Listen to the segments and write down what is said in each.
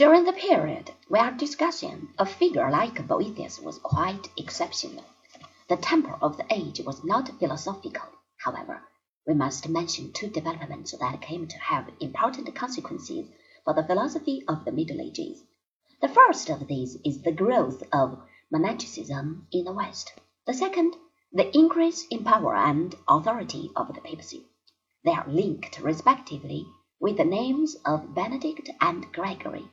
During the period we are discussing, a figure like Boethius was quite exceptional. The temper of the age was not philosophical, however. We must mention two developments that came to have important consequences for the philosophy of the Middle Ages. The first of these is the growth of monasticism in the West. The second, the increase in power and authority of the papacy. They are linked respectively with the names of Benedict and Gregory.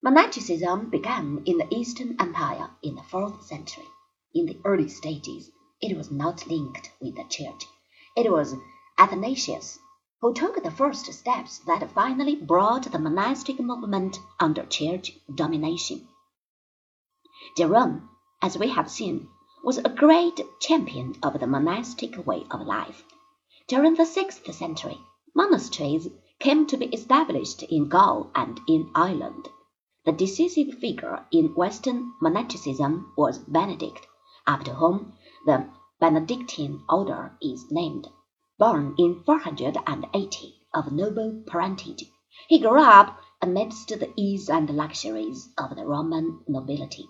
Monasticism began in the Eastern Empire in the fourth century. In the early stages, it was not linked with the Church. It was Athanasius who took the first steps that finally brought the monastic movement under Church domination. Jerome, as we have seen, was a great champion of the monastic way of life. During the sixth century, monasteries came to be established in Gaul and in Ireland. The decisive figure in Western monasticism was Benedict, after whom the Benedictine order is named. Born in 480 of noble parentage, he grew up amidst the ease and luxuries of the Roman nobility.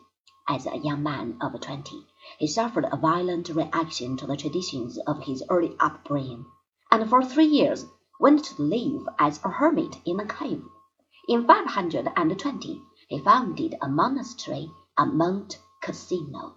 As a young man of twenty, he suffered a violent reaction to the traditions of his early upbringing, and for three years went to live as a hermit in a cave. In 520 he founded a monastery at Monte Cassino.